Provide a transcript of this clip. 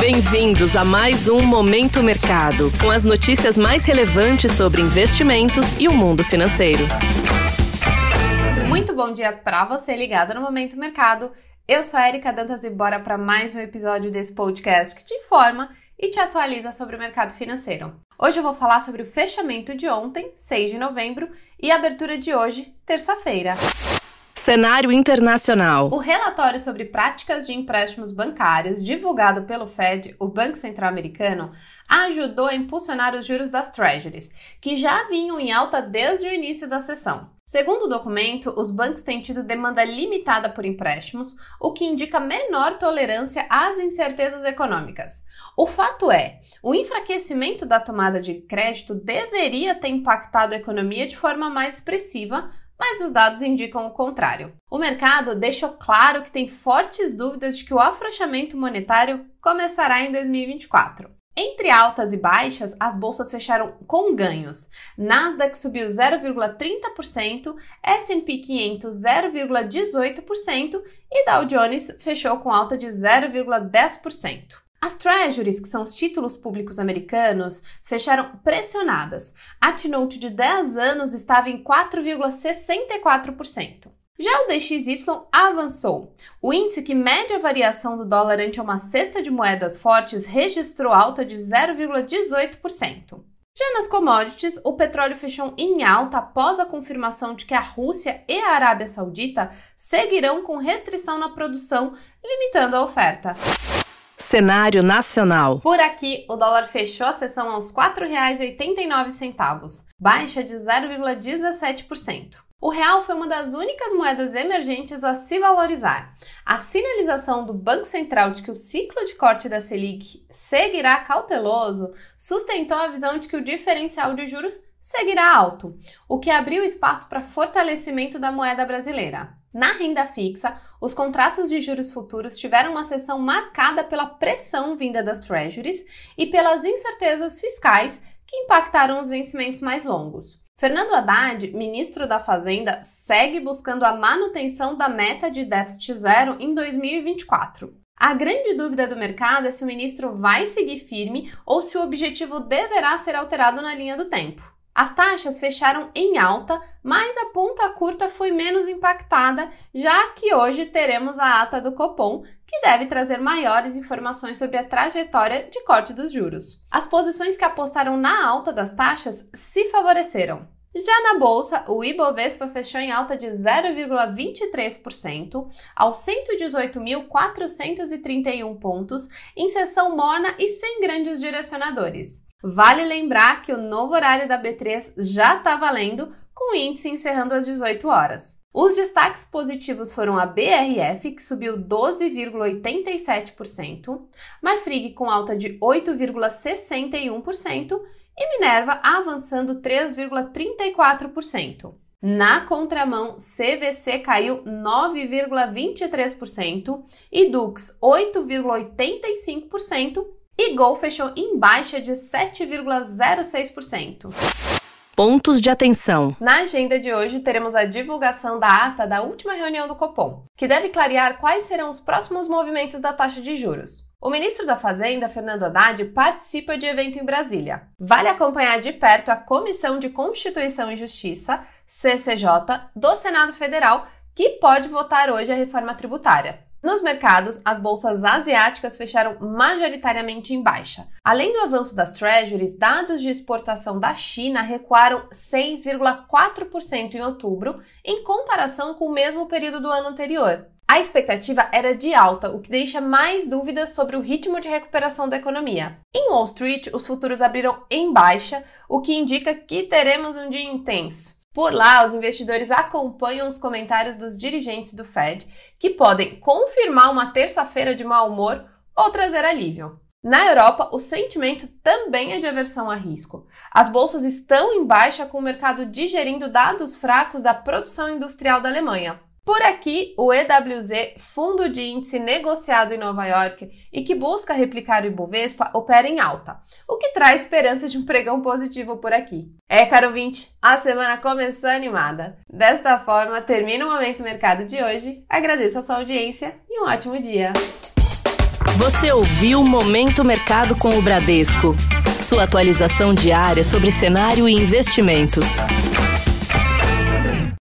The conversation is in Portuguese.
Bem-vindos a mais um Momento Mercado, com as notícias mais relevantes sobre investimentos e o mundo financeiro. Muito bom dia para você ligado no Momento Mercado. Eu sou a Erika Dantas e bora para mais um episódio desse podcast que te informa e te atualiza sobre o mercado financeiro. Hoje eu vou falar sobre o fechamento de ontem, 6 de novembro, e a abertura de hoje, terça-feira. Cenário internacional. O relatório sobre práticas de empréstimos bancários, divulgado pelo Fed, o Banco Central Americano, ajudou a impulsionar os juros das Treasuries, que já vinham em alta desde o início da sessão. Segundo o documento, os bancos têm tido demanda limitada por empréstimos, o que indica menor tolerância às incertezas econômicas. O fato é, o enfraquecimento da tomada de crédito deveria ter impactado a economia de forma mais expressiva, mas os dados indicam o contrário. O mercado deixou claro que tem fortes dúvidas de que o afrouxamento monetário começará em 2024. Entre altas e baixas, as bolsas fecharam com ganhos. Nasdaq subiu 0,30%, S&P 500 0,18% e Dow Jones fechou com alta de 0,10%. As Treasuries, que são os títulos públicos americanos, fecharam pressionadas. A T-Note de 10 anos estava em 4,64%. Já o DXY avançou. O índice que mede a variação do dólar ante uma cesta de moedas fortes registrou alta de 0,18%. Já nas commodities, o petróleo fechou em alta após a confirmação de que a Rússia e a Arábia Saudita seguirão com restrição na produção, limitando a oferta. Cenário nacional. Por aqui, o dólar fechou a sessão aos R$ 4,89, baixa de 0,17%. O real foi uma das únicas moedas emergentes a se valorizar. A sinalização do Banco Central de que o ciclo de corte da Selic seguirá cauteloso sustentou a visão de que o diferencial de juros seguirá alto, o que abriu espaço para fortalecimento da moeda brasileira. Na renda fixa, os contratos de juros futuros tiveram uma sessão marcada pela pressão vinda das treasuries e pelas incertezas fiscais que impactaram os vencimentos mais longos. Fernando Haddad, ministro da Fazenda, segue buscando a manutenção da meta de déficit zero em 2024. A grande dúvida do mercado é se o ministro vai seguir firme ou se o objetivo deverá ser alterado na linha do tempo. As taxas fecharam em alta, mas a ponta curta foi menos impactada, já que hoje teremos a ata do Copom, que deve trazer maiores informações sobre a trajetória de corte dos juros. As posições que apostaram na alta das taxas se favoreceram. Já na bolsa, o Ibovespa fechou em alta de 0,23% aos 118.431 pontos, em sessão morna e sem grandes direcionadores. Vale lembrar que o novo horário da B3 já está valendo, com o índice encerrando às 18 horas. Os destaques positivos foram a BRF, que subiu 12,87%, Marfrig com alta de 8,61% e Minerva avançando 3,34%. Na contramão, CVC caiu 9,23% e Dux 8,85% e Gol fechou em baixa de 7,06%. Pontos de atenção. Na agenda de hoje, teremos a divulgação da ata da última reunião do Copom, que deve clarear quais serão os próximos movimentos da taxa de juros. O ministro da Fazenda, Fernando Haddad, participa de evento em Brasília. Vale acompanhar de perto a Comissão de Constituição e Justiça, CCJ, do Senado Federal, que pode votar hoje a reforma tributária. Nos mercados, as bolsas asiáticas fecharam majoritariamente em baixa. Além do avanço das treasuries, dados de exportação da China recuaram 6,4% em outubro, em comparação com o mesmo período do ano anterior. A expectativa era de alta, o que deixa mais dúvidas sobre o ritmo de recuperação da economia. Em Wall Street, os futuros abriram em baixa, o que indica que teremos um dia intenso. Por lá, os investidores acompanham os comentários dos dirigentes do Fed, que podem confirmar uma terça-feira de mau humor ou trazer alívio. Na Europa, o sentimento também é de aversão a risco. As bolsas estão em baixa com o mercado digerindo dados fracos da produção industrial da Alemanha. Por aqui, o EWZ, fundo de índice negociado em Nova York e que busca replicar o Ibovespa, opera em alta, o que traz esperança de um pregão positivo por aqui. É, caro ouvinte, a semana começou animada. Desta forma, termina o Momento Mercado de hoje. Agradeço a sua audiência e um ótimo dia. Você ouviu Momento Mercado com o Bradesco. Sua atualização diária sobre cenário e investimentos.